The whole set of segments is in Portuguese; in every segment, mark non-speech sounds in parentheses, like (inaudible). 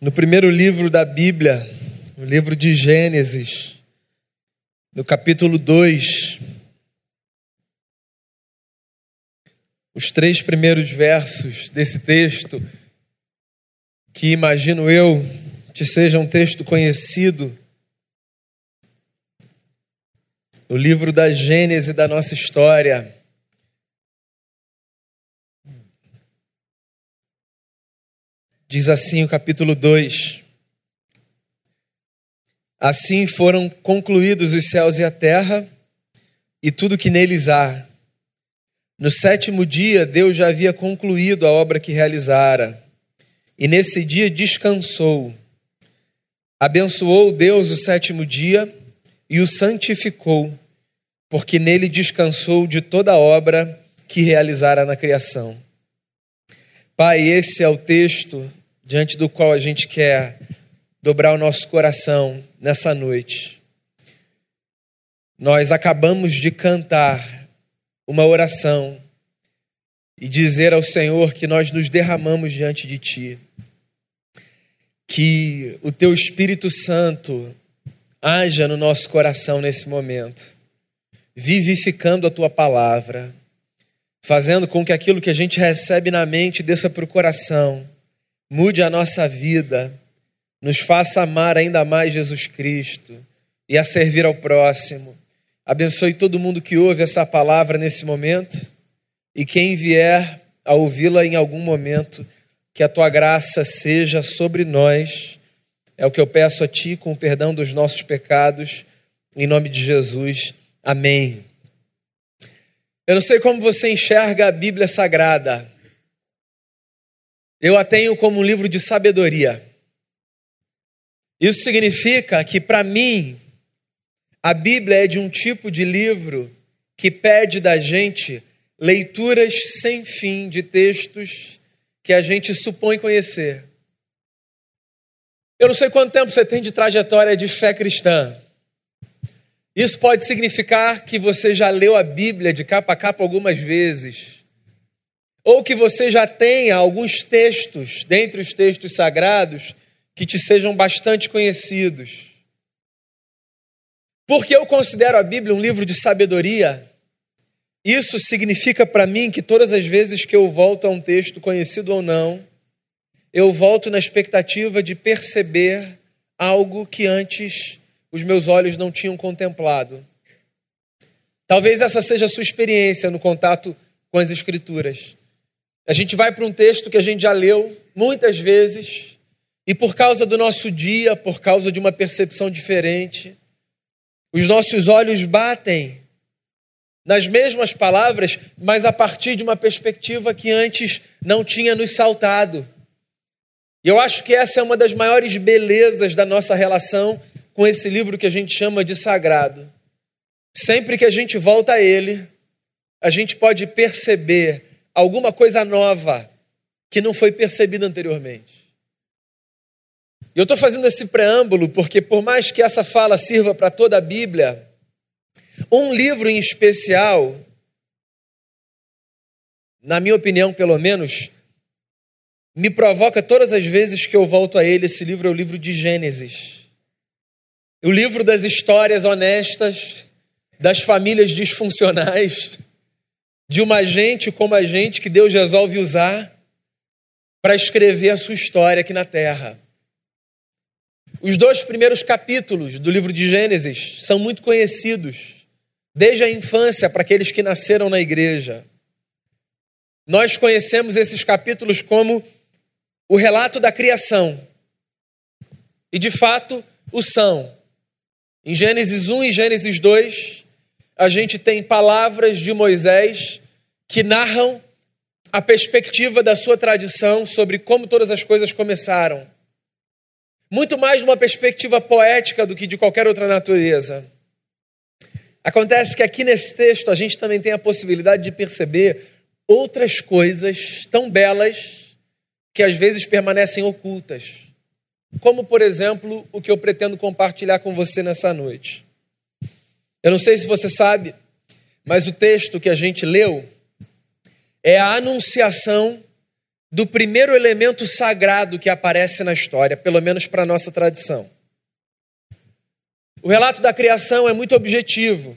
no primeiro livro da Bíblia, no livro de Gênesis, no capítulo 2. Os três primeiros versos desse texto, que imagino eu te seja um texto conhecido, no livro da Gênese da nossa história. Diz assim o capítulo 2: Assim foram concluídos os céus e a terra e tudo que neles há. No sétimo dia, Deus já havia concluído a obra que realizara, e nesse dia descansou. Abençoou Deus o sétimo dia e o santificou, porque nele descansou de toda a obra que realizara na criação. Pai, esse é o texto diante do qual a gente quer dobrar o nosso coração nessa noite. Nós acabamos de cantar uma oração e dizer ao Senhor que nós nos derramamos diante de Ti. Que o Teu Espírito Santo haja no nosso coração nesse momento, vivificando a Tua palavra, fazendo com que aquilo que a gente recebe na mente desça para o coração mude a nossa vida, nos faça amar ainda mais Jesus Cristo e a servir ao próximo. Abençoe todo mundo que ouve essa palavra nesse momento e quem vier a ouvi-la em algum momento, que a tua graça seja sobre nós. É o que eu peço a ti com o perdão dos nossos pecados, em nome de Jesus. Amém. Eu não sei como você enxerga a Bíblia Sagrada. Eu a tenho como um livro de sabedoria. Isso significa que, para mim, a Bíblia é de um tipo de livro que pede da gente leituras sem fim de textos que a gente supõe conhecer. Eu não sei quanto tempo você tem de trajetória de fé cristã. Isso pode significar que você já leu a Bíblia de capa a capa algumas vezes ou que você já tenha alguns textos, dentre os textos sagrados, que te sejam bastante conhecidos. Porque eu considero a Bíblia um livro de sabedoria, isso significa para mim que todas as vezes que eu volto a um texto, conhecido ou não, eu volto na expectativa de perceber algo que antes os meus olhos não tinham contemplado. Talvez essa seja a sua experiência no contato com as Escrituras. A gente vai para um texto que a gente já leu muitas vezes, e por causa do nosso dia, por causa de uma percepção diferente, os nossos olhos batem nas mesmas palavras, mas a partir de uma perspectiva que antes não tinha nos saltado. E eu acho que essa é uma das maiores belezas da nossa relação com esse livro que a gente chama de sagrado. Sempre que a gente volta a ele, a gente pode perceber alguma coisa nova que não foi percebida anteriormente. E eu estou fazendo esse preâmbulo porque, por mais que essa fala sirva para toda a Bíblia, um livro em especial, na minha opinião, pelo menos, me provoca todas as vezes que eu volto a ele. Esse livro é o livro de Gênesis. O livro das histórias honestas, das famílias disfuncionais, de uma gente como a gente que Deus resolve usar para escrever a sua história aqui na terra. Os dois primeiros capítulos do livro de Gênesis são muito conhecidos, desde a infância para aqueles que nasceram na igreja. Nós conhecemos esses capítulos como o relato da criação. E de fato o são. Em Gênesis 1 e Gênesis 2, a gente tem palavras de Moisés que narram a perspectiva da sua tradição sobre como todas as coisas começaram. Muito mais de uma perspectiva poética do que de qualquer outra natureza. Acontece que aqui nesse texto a gente também tem a possibilidade de perceber outras coisas tão belas que às vezes permanecem ocultas. Como, por exemplo, o que eu pretendo compartilhar com você nessa noite. Eu não sei se você sabe, mas o texto que a gente leu é a anunciação do primeiro elemento sagrado que aparece na história, pelo menos para a nossa tradição. O relato da criação é muito objetivo.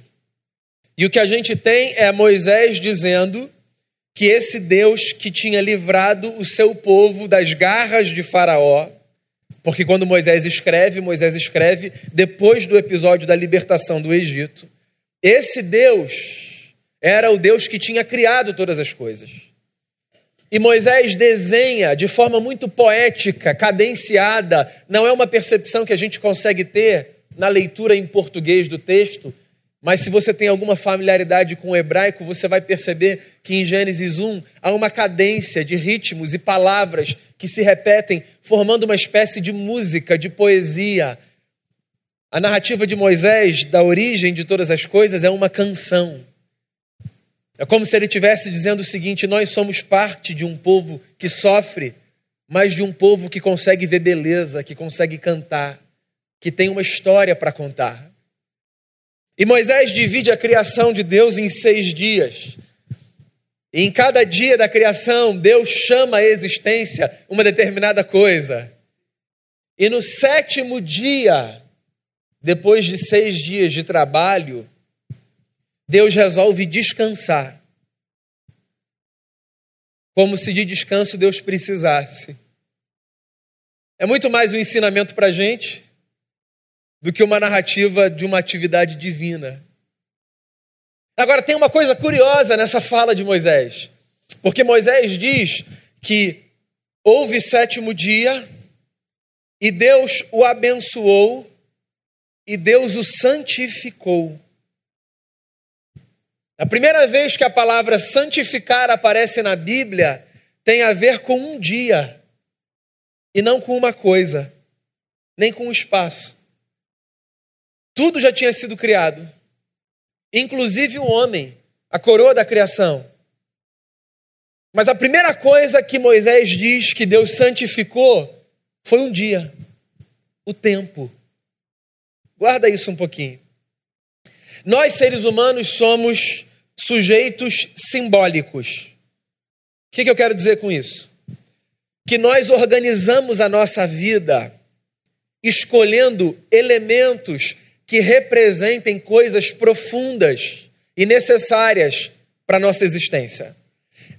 E o que a gente tem é Moisés dizendo que esse Deus que tinha livrado o seu povo das garras de Faraó, porque quando Moisés escreve, Moisés escreve depois do episódio da libertação do Egito, esse Deus era o Deus que tinha criado todas as coisas. E Moisés desenha de forma muito poética, cadenciada, não é uma percepção que a gente consegue ter na leitura em português do texto, mas se você tem alguma familiaridade com o hebraico, você vai perceber que em Gênesis 1 há uma cadência de ritmos e palavras que se repetem, formando uma espécie de música, de poesia. A narrativa de Moisés, da origem de todas as coisas, é uma canção. É como se ele estivesse dizendo o seguinte: nós somos parte de um povo que sofre, mas de um povo que consegue ver beleza, que consegue cantar, que tem uma história para contar. E Moisés divide a criação de Deus em seis dias. E em cada dia da criação, Deus chama a existência uma determinada coisa. E no sétimo dia, depois de seis dias de trabalho, Deus resolve descansar. Como se de descanso Deus precisasse. É muito mais um ensinamento para a gente do que uma narrativa de uma atividade divina. Agora, tem uma coisa curiosa nessa fala de Moisés, porque Moisés diz que houve sétimo dia e Deus o abençoou e Deus o santificou. A primeira vez que a palavra santificar aparece na Bíblia tem a ver com um dia e não com uma coisa, nem com um espaço. Tudo já tinha sido criado, inclusive o homem, a coroa da criação. Mas a primeira coisa que Moisés diz que Deus santificou foi um dia, o tempo. Guarda isso um pouquinho. Nós, seres humanos, somos sujeitos simbólicos. O que, que eu quero dizer com isso? Que nós organizamos a nossa vida escolhendo elementos que representem coisas profundas e necessárias para a nossa existência.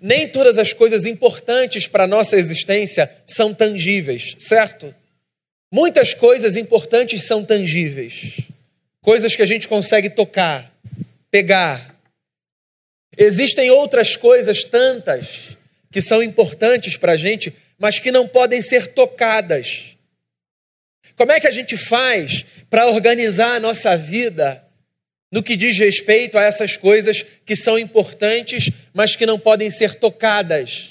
Nem todas as coisas importantes para a nossa existência são tangíveis, certo? Muitas coisas importantes são tangíveis, coisas que a gente consegue tocar, pegar. Existem outras coisas tantas que são importantes para a gente, mas que não podem ser tocadas. Como é que a gente faz para organizar a nossa vida no que diz respeito a essas coisas que são importantes, mas que não podem ser tocadas?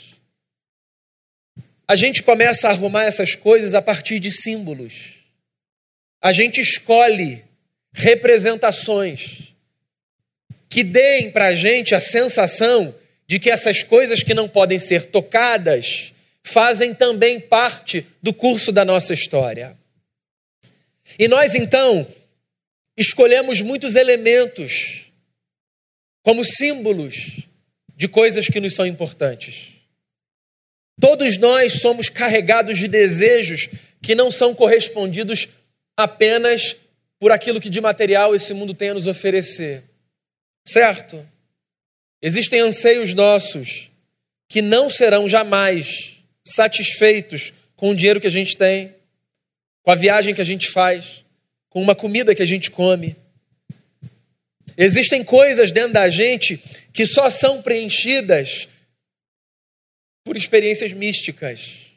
A gente começa a arrumar essas coisas a partir de símbolos. A gente escolhe representações que deem para a gente a sensação de que essas coisas que não podem ser tocadas fazem também parte do curso da nossa história. E nós então escolhemos muitos elementos como símbolos de coisas que nos são importantes. Todos nós somos carregados de desejos que não são correspondidos apenas por aquilo que de material esse mundo tem a nos oferecer. Certo? Existem anseios nossos que não serão jamais satisfeitos com o dinheiro que a gente tem, com a viagem que a gente faz, com uma comida que a gente come. Existem coisas dentro da gente que só são preenchidas por experiências místicas,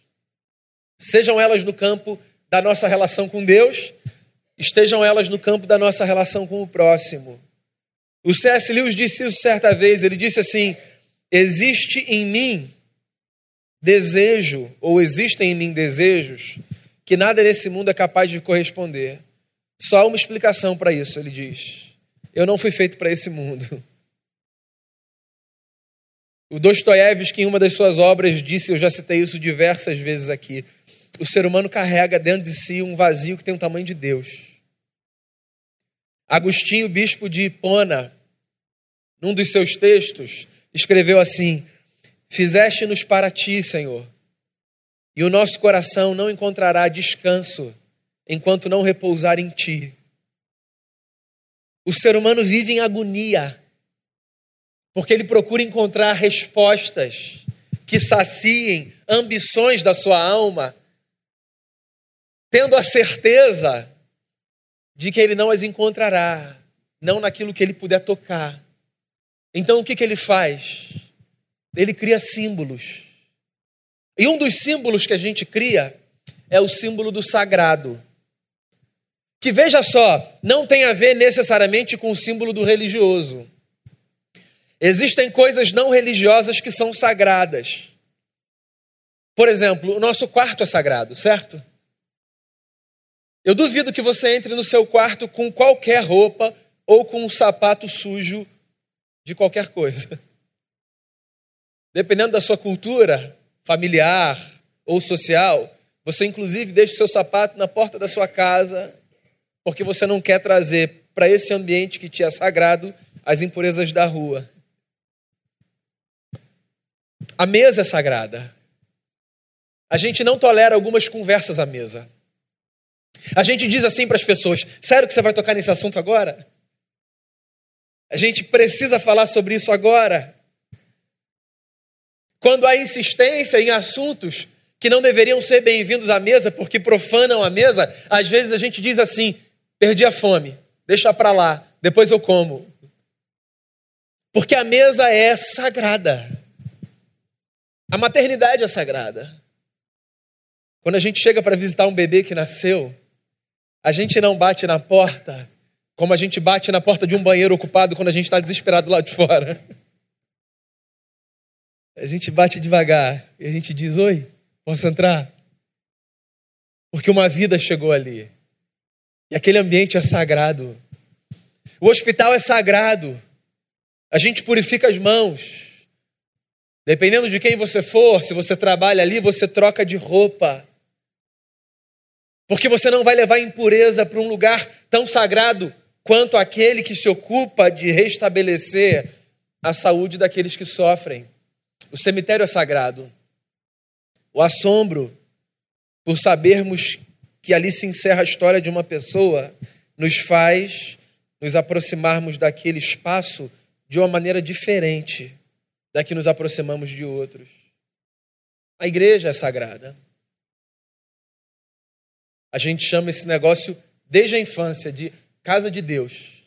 sejam elas no campo da nossa relação com Deus, estejam elas no campo da nossa relação com o próximo. O C.S. Lewis disse isso certa vez, ele disse assim: existe em mim desejo, ou existem em mim desejos que nada nesse mundo é capaz de corresponder. Só há uma explicação para isso, ele diz. Eu não fui feito para esse mundo. O Dostoiévski, em uma das suas obras, disse, eu já citei isso diversas vezes aqui, o ser humano carrega dentro de si um vazio que tem o tamanho de Deus. Agostinho, bispo de Hipona, num dos seus textos, escreveu assim: Fizeste-nos para ti, Senhor, e o nosso coração não encontrará descanso enquanto não repousar em ti. O ser humano vive em agonia, porque ele procura encontrar respostas que saciem ambições da sua alma, tendo a certeza de que ele não as encontrará, não naquilo que ele puder tocar. Então o que, que ele faz? Ele cria símbolos. E um dos símbolos que a gente cria é o símbolo do sagrado. Que veja só, não tem a ver necessariamente com o símbolo do religioso. Existem coisas não religiosas que são sagradas. Por exemplo, o nosso quarto é sagrado, certo? Eu duvido que você entre no seu quarto com qualquer roupa ou com um sapato sujo de qualquer coisa. (laughs) Dependendo da sua cultura familiar ou social, você inclusive deixa o seu sapato na porta da sua casa porque você não quer trazer para esse ambiente que te é sagrado as impurezas da rua. A mesa é sagrada. A gente não tolera algumas conversas à mesa. A gente diz assim para as pessoas: sério que você vai tocar nesse assunto agora? A gente precisa falar sobre isso agora. Quando há insistência em assuntos que não deveriam ser bem-vindos à mesa porque profanam a mesa, às vezes a gente diz assim: Perdi a fome, deixa para lá, depois eu como. Porque a mesa é sagrada. A maternidade é sagrada. Quando a gente chega para visitar um bebê que nasceu, a gente não bate na porta como a gente bate na porta de um banheiro ocupado quando a gente está desesperado lá de fora. A gente bate devagar e a gente diz: Oi, posso entrar? Porque uma vida chegou ali. E aquele ambiente é sagrado. O hospital é sagrado. A gente purifica as mãos. Dependendo de quem você for, se você trabalha ali, você troca de roupa. Porque você não vai levar impureza para um lugar tão sagrado quanto aquele que se ocupa de restabelecer a saúde daqueles que sofrem. O cemitério é sagrado. O assombro por sabermos que ali se encerra a história de uma pessoa, nos faz nos aproximarmos daquele espaço de uma maneira diferente da que nos aproximamos de outros. A igreja é sagrada. A gente chama esse negócio desde a infância de casa de Deus.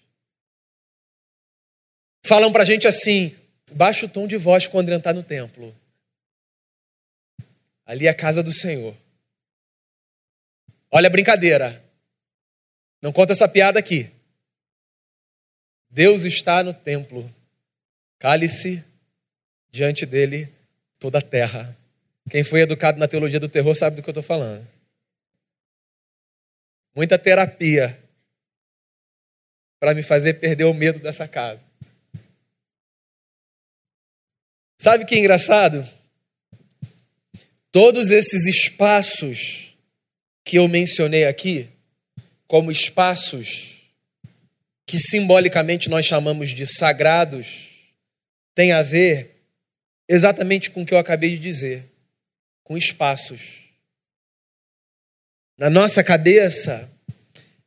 Falam para a gente assim: baixa o tom de voz quando entrar no templo. Ali é a casa do Senhor. Olha a brincadeira. Não conta essa piada aqui. Deus está no templo. Cale-se diante dele toda a terra. Quem foi educado na teologia do terror sabe do que eu estou falando. Muita terapia para me fazer perder o medo dessa casa. Sabe que é engraçado? Todos esses espaços que eu mencionei aqui, como espaços que simbolicamente nós chamamos de sagrados, tem a ver exatamente com o que eu acabei de dizer, com espaços. Na nossa cabeça,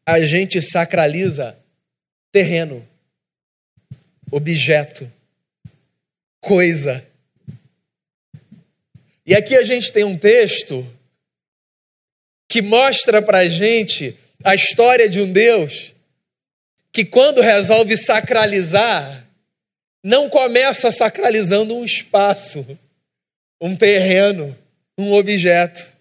a gente sacraliza terreno, objeto, coisa. E aqui a gente tem um texto que mostra para a gente a história de um Deus que, quando resolve sacralizar, não começa sacralizando um espaço, um terreno, um objeto.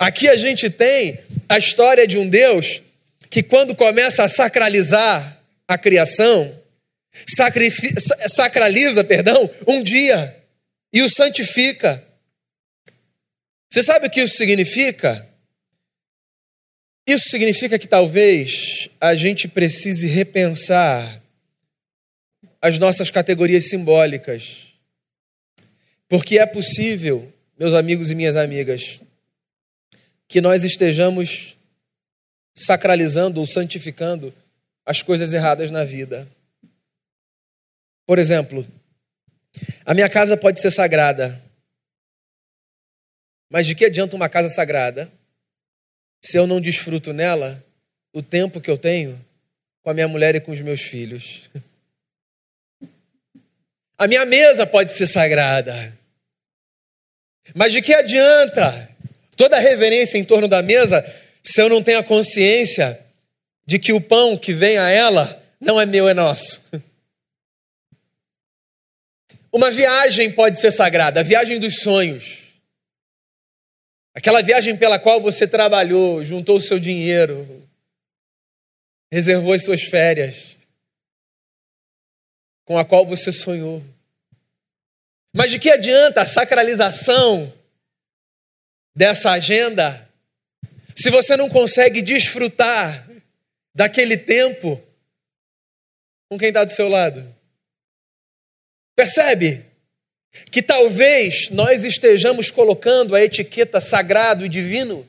Aqui a gente tem a história de um Deus que, quando começa a sacralizar a criação, sacraliza, perdão, um dia e o santifica. Você sabe o que isso significa? Isso significa que talvez a gente precise repensar as nossas categorias simbólicas. Porque é possível, meus amigos e minhas amigas, que nós estejamos sacralizando ou santificando as coisas erradas na vida. Por exemplo, a minha casa pode ser sagrada, Mas de que adianta uma casa sagrada se eu não desfruto nela o tempo que eu tenho com a minha mulher e com os meus filhos? A minha mesa pode ser sagrada. Mas de que adianta toda a reverência em torno da mesa se eu não tenho a consciência de que o pão que vem a ela não é meu, é nosso? (laughs) Uma viagem pode ser sagrada, a viagem dos sonhos. Aquela viagem pela qual você trabalhou, juntou o seu dinheiro, reservou as suas férias com a qual você sonhou. Mas de que adianta a sacralização dessa agenda se você não consegue desfrutar daquele tempo com quem está do seu lado? Percebe? Que talvez nós estejamos colocando a etiqueta sagrado e divino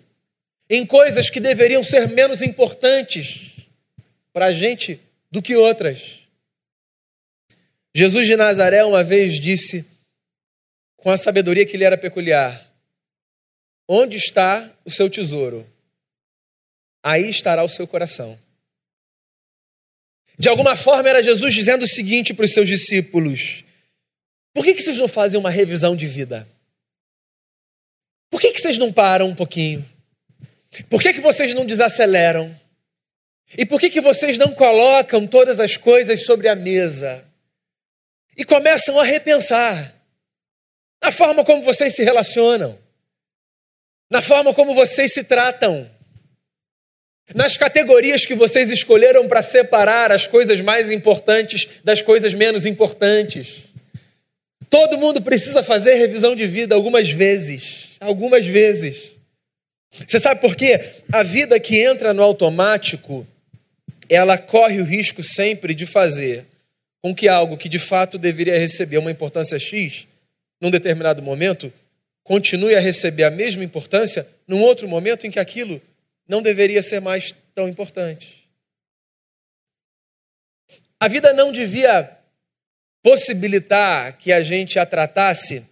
em coisas que deveriam ser menos importantes para a gente do que outras. Jesus de Nazaré uma vez disse, com a sabedoria que lhe era peculiar: Onde está o seu tesouro? Aí estará o seu coração. De alguma forma, era Jesus dizendo o seguinte para os seus discípulos: Por que, que vocês não fazem uma revisão de vida? Por que, que vocês não param um pouquinho? Por que, que vocês não desaceleram? E por que, que vocês não colocam todas as coisas sobre a mesa? E começam a repensar na forma como vocês se relacionam, na forma como vocês se tratam, nas categorias que vocês escolheram para separar as coisas mais importantes das coisas menos importantes. Todo mundo precisa fazer revisão de vida algumas vezes, algumas vezes. Você sabe por quê? A vida que entra no automático ela corre o risco sempre de fazer com que algo que de fato deveria receber uma importância X, num determinado momento, continue a receber a mesma importância num outro momento em que aquilo não deveria ser mais tão importante. A vida não devia possibilitar que a gente a tratasse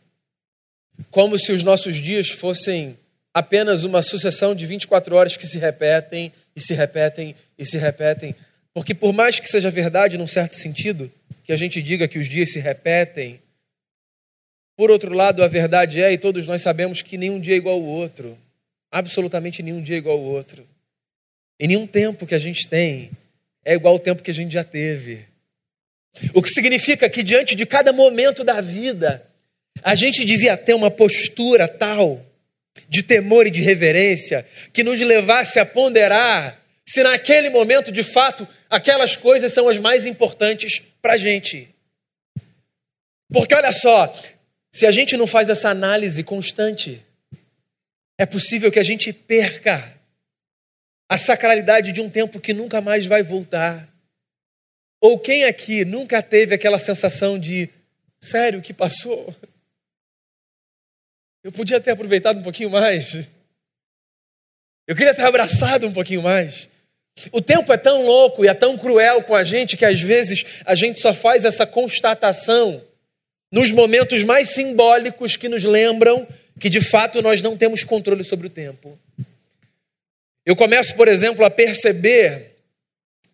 como se os nossos dias fossem apenas uma sucessão de 24 horas que se repetem e se repetem e se repetem. Porque, por mais que seja verdade, num certo sentido, que a gente diga que os dias se repetem, por outro lado, a verdade é, e todos nós sabemos, que nenhum dia é igual ao outro. Absolutamente nenhum dia é igual ao outro. E nenhum tempo que a gente tem é igual ao tempo que a gente já teve. O que significa que, diante de cada momento da vida, a gente devia ter uma postura tal de temor e de reverência que nos levasse a ponderar se naquele momento, de fato, aquelas coisas são as mais importantes para a gente. Porque olha só, se a gente não faz essa análise constante, é possível que a gente perca a sacralidade de um tempo que nunca mais vai voltar. Ou quem aqui nunca teve aquela sensação de, sério, que passou? Eu podia ter aproveitado um pouquinho mais. Eu queria ter abraçado um pouquinho mais. O tempo é tão louco e é tão cruel com a gente que às vezes a gente só faz essa constatação nos momentos mais simbólicos que nos lembram que de fato nós não temos controle sobre o tempo. Eu começo, por exemplo, a perceber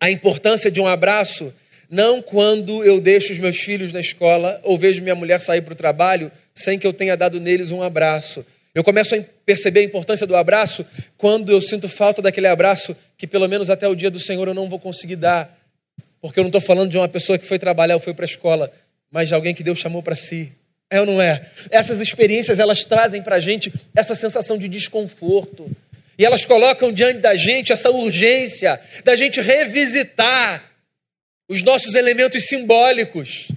a importância de um abraço não quando eu deixo os meus filhos na escola ou vejo minha mulher sair para o trabalho sem que eu tenha dado neles um abraço. Eu começo a perceber a importância do abraço quando eu sinto falta daquele abraço que, pelo menos até o dia do Senhor, eu não vou conseguir dar. Porque eu não estou falando de uma pessoa que foi trabalhar ou foi para a escola, mas de alguém que Deus chamou para si. É ou não é? Essas experiências, elas trazem para a gente essa sensação de desconforto. E elas colocam diante da gente essa urgência da gente revisitar os nossos elementos simbólicos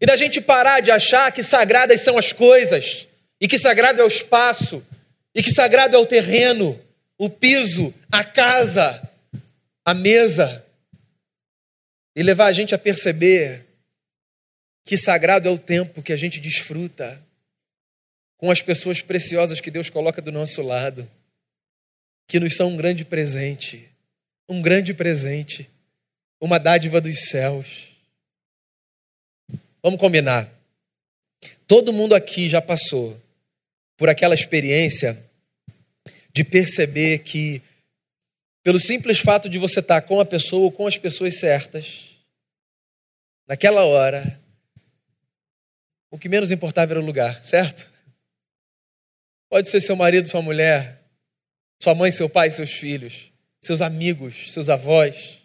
e da gente parar de achar que sagradas são as coisas, e que sagrado é o espaço, e que sagrado é o terreno, o piso, a casa, a mesa. E levar a gente a perceber que sagrado é o tempo que a gente desfruta com as pessoas preciosas que Deus coloca do nosso lado, que nos são um grande presente, um grande presente, uma dádiva dos céus. Vamos combinar. Todo mundo aqui já passou por aquela experiência de perceber que, pelo simples fato de você estar com a pessoa ou com as pessoas certas, naquela hora, o que menos importava era o lugar, certo? Pode ser seu marido, sua mulher, sua mãe, seu pai, seus filhos, seus amigos, seus avós,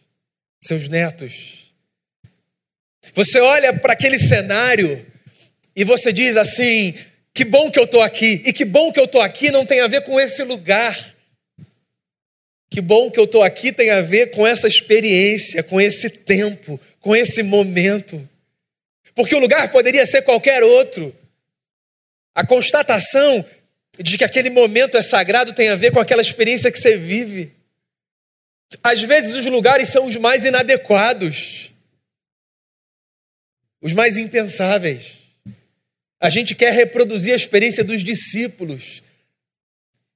seus netos. Você olha para aquele cenário e você diz assim: que bom que eu estou aqui. E que bom que eu estou aqui não tem a ver com esse lugar. Que bom que eu estou aqui tem a ver com essa experiência, com esse tempo, com esse momento. Porque o lugar poderia ser qualquer outro. A constatação de que aquele momento é sagrado tem a ver com aquela experiência que você vive. Às vezes os lugares são os mais inadequados, os mais impensáveis. A gente quer reproduzir a experiência dos discípulos,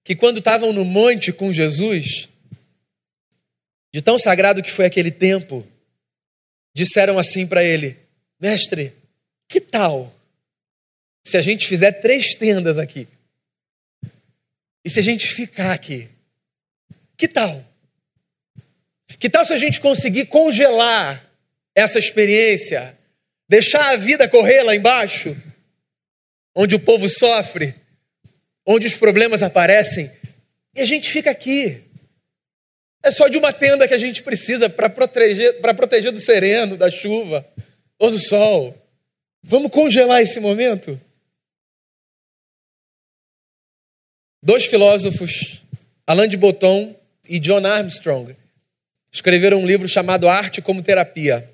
que quando estavam no monte com Jesus, de tão sagrado que foi aquele tempo, disseram assim para ele: Mestre, que tal se a gente fizer três tendas aqui? E se a gente ficar aqui? Que tal? Que tal se a gente conseguir congelar essa experiência, deixar a vida correr lá embaixo? onde o povo sofre, onde os problemas aparecem, e a gente fica aqui. É só de uma tenda que a gente precisa para proteger, proteger do sereno, da chuva ou do sol. Vamos congelar esse momento? Dois filósofos, Alain de Botton e John Armstrong, escreveram um livro chamado Arte como Terapia.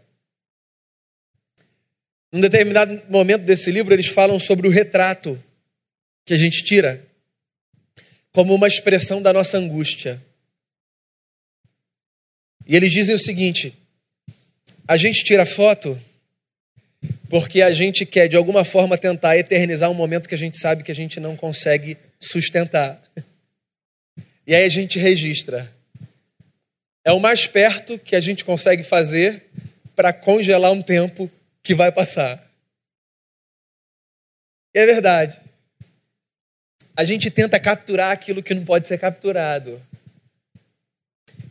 Num determinado momento desse livro, eles falam sobre o retrato que a gente tira como uma expressão da nossa angústia. E eles dizem o seguinte: a gente tira foto porque a gente quer, de alguma forma, tentar eternizar um momento que a gente sabe que a gente não consegue sustentar. E aí a gente registra. É o mais perto que a gente consegue fazer para congelar um tempo que vai passar. E é verdade. A gente tenta capturar aquilo que não pode ser capturado.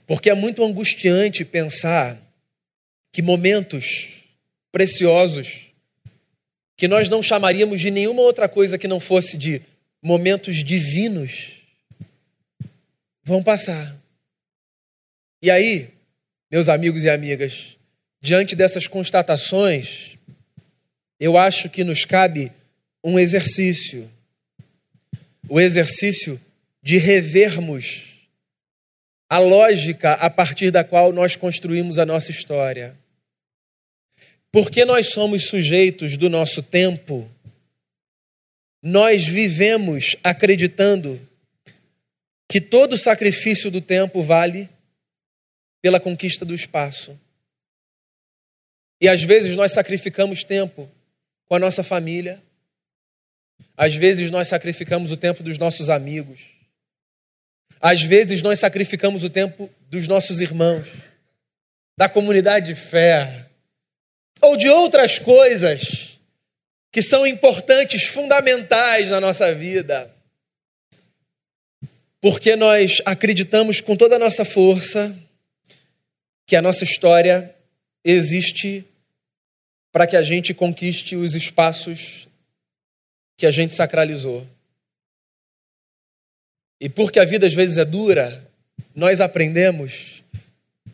Porque é muito angustiante pensar que momentos preciosos, que nós não chamaríamos de nenhuma outra coisa que não fosse de momentos divinos, vão passar. E aí, meus amigos e amigas, diante dessas constatações, eu acho que nos cabe um exercício. O exercício de revermos a lógica a partir da qual nós construímos a nossa história. Porque nós somos sujeitos do nosso tempo, nós vivemos acreditando que todo sacrifício do tempo vale pela conquista do espaço. E às vezes nós sacrificamos tempo com a nossa família, às vezes nós sacrificamos o tempo dos nossos amigos, às vezes nós sacrificamos o tempo dos nossos irmãos, da comunidade de fé, ou de outras coisas que são importantes, fundamentais na nossa vida. Porque nós acreditamos com toda a nossa força que a nossa história existe para que a gente conquiste os espaços que a gente sacralizou. E porque a vida às vezes é dura, nós aprendemos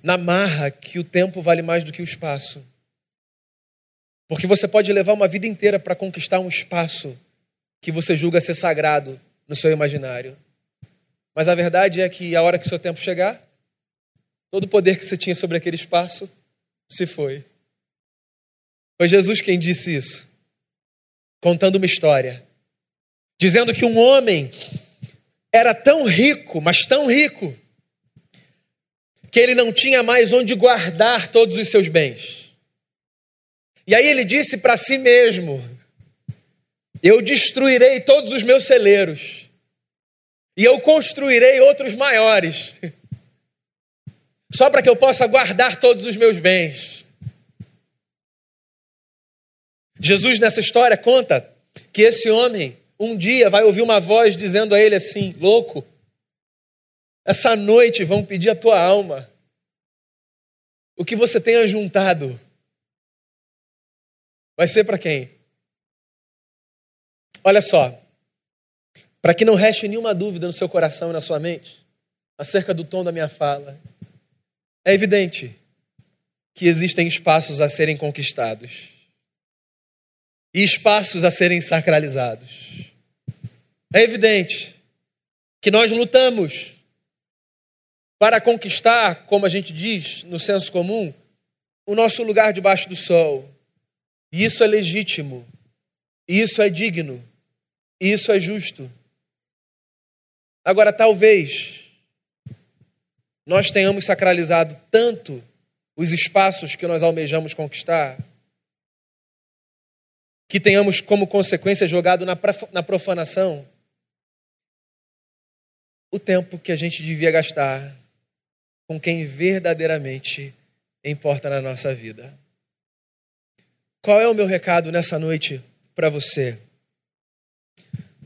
na marra que o tempo vale mais do que o espaço. Porque você pode levar uma vida inteira para conquistar um espaço que você julga ser sagrado no seu imaginário. Mas a verdade é que a hora que o seu tempo chegar, todo o poder que você tinha sobre aquele espaço se foi. Foi Jesus quem disse isso, contando uma história, dizendo que um homem era tão rico, mas tão rico, que ele não tinha mais onde guardar todos os seus bens. E aí ele disse para si mesmo: Eu destruirei todos os meus celeiros, e eu construirei outros maiores só para que eu possa guardar todos os meus bens. Jesus, nessa história, conta que esse homem um dia vai ouvir uma voz dizendo a ele assim: louco, essa noite vão pedir a tua alma. O que você tenha juntado vai ser para quem? Olha só, para que não reste nenhuma dúvida no seu coração e na sua mente acerca do tom da minha fala, é evidente que existem espaços a serem conquistados e espaços a serem sacralizados. É evidente que nós lutamos para conquistar, como a gente diz no senso comum, o nosso lugar debaixo do sol. E isso é legítimo, isso é digno, isso é justo. Agora, talvez nós tenhamos sacralizado tanto os espaços que nós almejamos conquistar, que tenhamos como consequência jogado na profanação o tempo que a gente devia gastar com quem verdadeiramente importa na nossa vida. Qual é o meu recado nessa noite para você?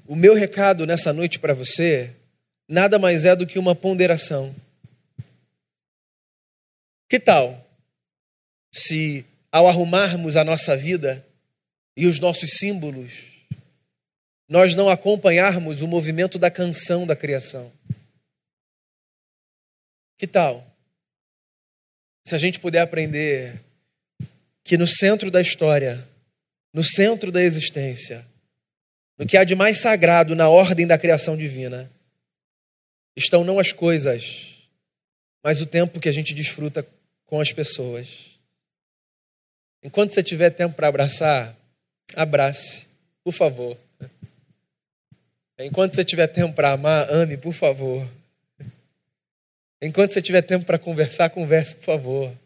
O meu recado nessa noite para você nada mais é do que uma ponderação. Que tal se, ao arrumarmos a nossa vida e os nossos símbolos, nós não acompanharmos o movimento da canção da criação? Que tal se a gente puder aprender que no centro da história, no centro da existência, no que há de mais sagrado na ordem da criação divina, estão não as coisas, mas o tempo que a gente desfruta com as pessoas. Enquanto você tiver tempo para abraçar, abrace, por favor. Enquanto você tiver tempo para amar, ame, por favor. Enquanto você tiver tempo para conversar, converse, por favor.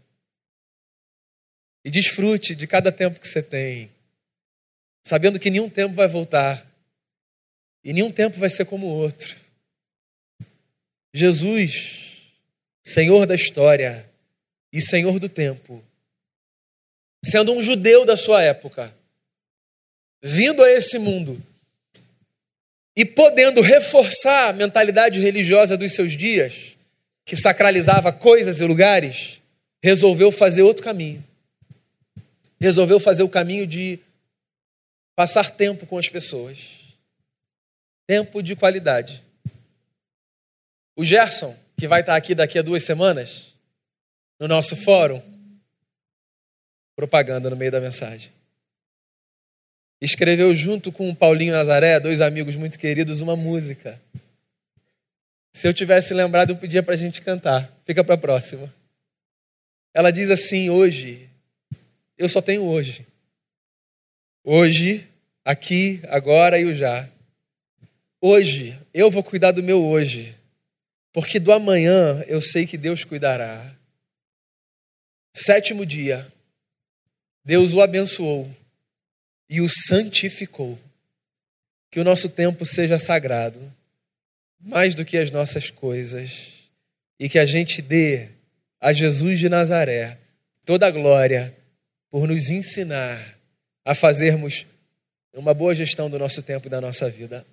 E desfrute de cada tempo que você tem, sabendo que nenhum tempo vai voltar e nenhum tempo vai ser como o outro. Jesus, Senhor da história, e senhor do tempo, sendo um judeu da sua época, vindo a esse mundo e podendo reforçar a mentalidade religiosa dos seus dias, que sacralizava coisas e lugares, resolveu fazer outro caminho. Resolveu fazer o caminho de passar tempo com as pessoas. Tempo de qualidade. O Gerson, que vai estar aqui daqui a duas semanas, no nosso fórum, propaganda no meio da mensagem. Escreveu junto com o Paulinho Nazaré, dois amigos muito queridos, uma música. Se eu tivesse lembrado, eu pedia para a gente cantar. Fica para a próxima. Ela diz assim: hoje, eu só tenho hoje. Hoje, aqui, agora e o já. Hoje, eu vou cuidar do meu hoje. Porque do amanhã eu sei que Deus cuidará. Sétimo dia, Deus o abençoou e o santificou. Que o nosso tempo seja sagrado, mais do que as nossas coisas, e que a gente dê a Jesus de Nazaré toda a glória por nos ensinar a fazermos uma boa gestão do nosso tempo e da nossa vida.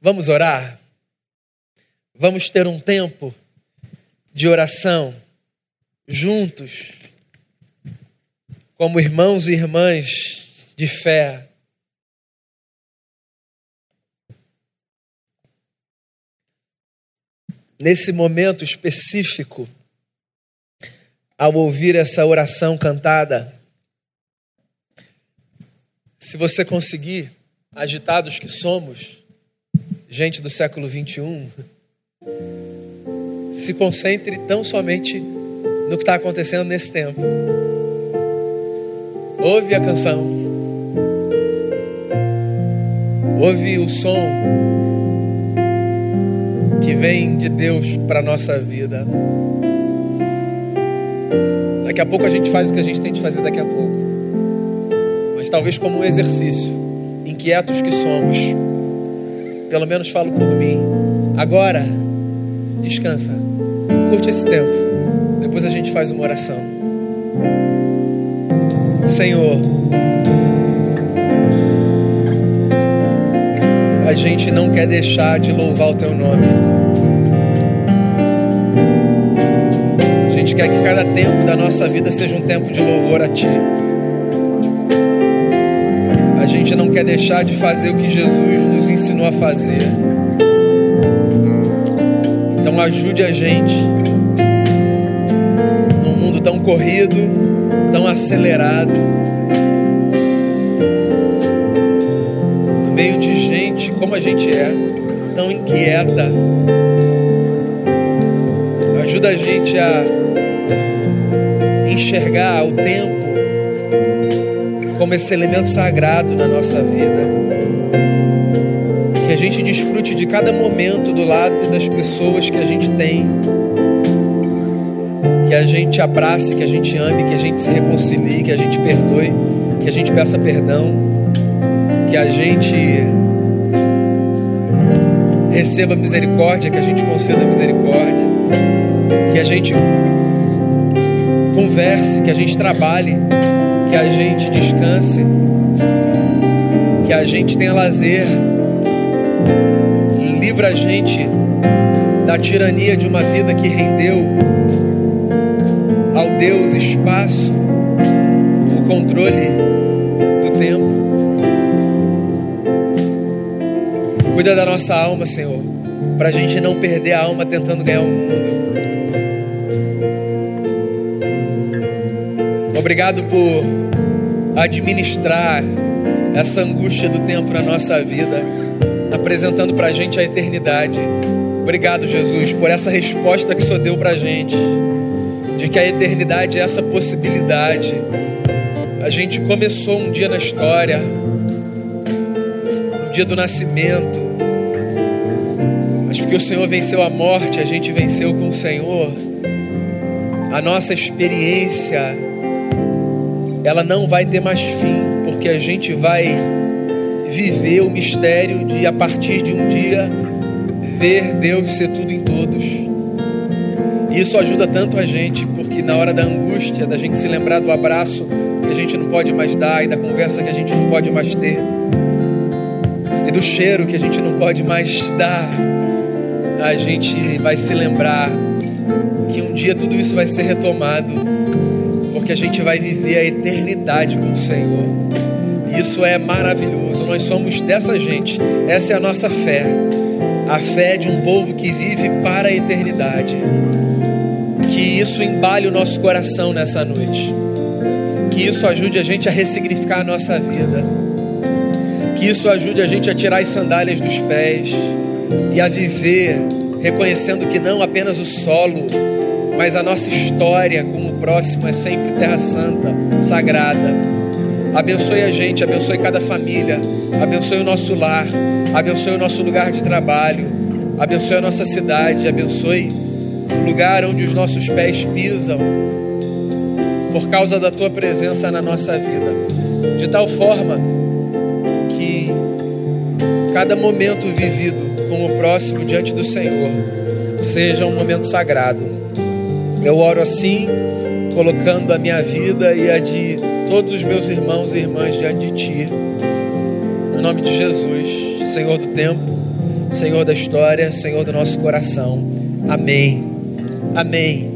Vamos orar? Vamos ter um tempo de oração juntos como irmãos e irmãs de fé. Nesse momento específico, ao ouvir essa oração cantada, se você conseguir, agitados que somos, gente do século 21, se concentre tão somente no que está acontecendo nesse tempo. Ouve a canção. Ouve o som que vem de Deus para nossa vida. Daqui a pouco a gente faz o que a gente tem de fazer daqui a pouco. Mas talvez como um exercício, inquietos que somos. Pelo menos falo por mim. Agora, descansa. Curte esse tempo. Depois a gente faz uma oração. Senhor. a gente não quer deixar de louvar o teu nome. A gente quer que cada tempo da nossa vida seja um tempo de louvor a ti. A gente não quer deixar de fazer o que Jesus nos ensinou a fazer. Então ajude a gente num mundo tão corrido, tão acelerado, no meio de gente como a gente é, tão inquieta. Ajuda a gente a enxergar o tempo como esse elemento sagrado na nossa vida. Que a gente desfrute de cada momento do lado das pessoas que a gente tem. Que a gente abrace, que a gente ame, que a gente se reconcilie, que a gente perdoe, que a gente peça perdão, que a gente receba misericórdia, que a gente conceda misericórdia, que a gente converse, que a gente trabalhe que a gente descanse, que a gente tenha lazer, livra a gente da tirania de uma vida que rendeu ao Deus espaço, o controle do tempo. Cuida da nossa alma, Senhor, para a gente não perder a alma tentando ganhar o mundo. Obrigado por administrar essa angústia do tempo na nossa vida, apresentando para a gente a eternidade. Obrigado, Jesus, por essa resposta que o Senhor deu para a gente, de que a eternidade é essa possibilidade. A gente começou um dia na história, no dia do nascimento, mas porque o Senhor venceu a morte, a gente venceu com o Senhor. A nossa experiência ela não vai ter mais fim, porque a gente vai viver o mistério de, a partir de um dia, ver Deus ser tudo em todos. E isso ajuda tanto a gente, porque na hora da angústia, da gente se lembrar do abraço que a gente não pode mais dar e da conversa que a gente não pode mais ter, e do cheiro que a gente não pode mais dar, a gente vai se lembrar que um dia tudo isso vai ser retomado porque a gente vai viver a eternidade com o Senhor. Isso é maravilhoso. Nós somos dessa gente. Essa é a nossa fé. A fé de um povo que vive para a eternidade. Que isso embale o nosso coração nessa noite. Que isso ajude a gente a ressignificar a nossa vida. Que isso ajude a gente a tirar as sandálias dos pés e a viver reconhecendo que não apenas o solo, mas a nossa história com próximo é sempre terra santa, sagrada. Abençoe a gente, abençoe cada família, abençoe o nosso lar, abençoe o nosso lugar de trabalho, abençoe a nossa cidade, abençoe o lugar onde os nossos pés pisam, por causa da tua presença na nossa vida, de tal forma que cada momento vivido com o próximo diante do Senhor seja um momento sagrado. Eu oro assim colocando a minha vida e a de todos os meus irmãos e irmãs diante de Ti. No nome de Jesus, Senhor do tempo, Senhor da história, Senhor do nosso coração. Amém. Amém.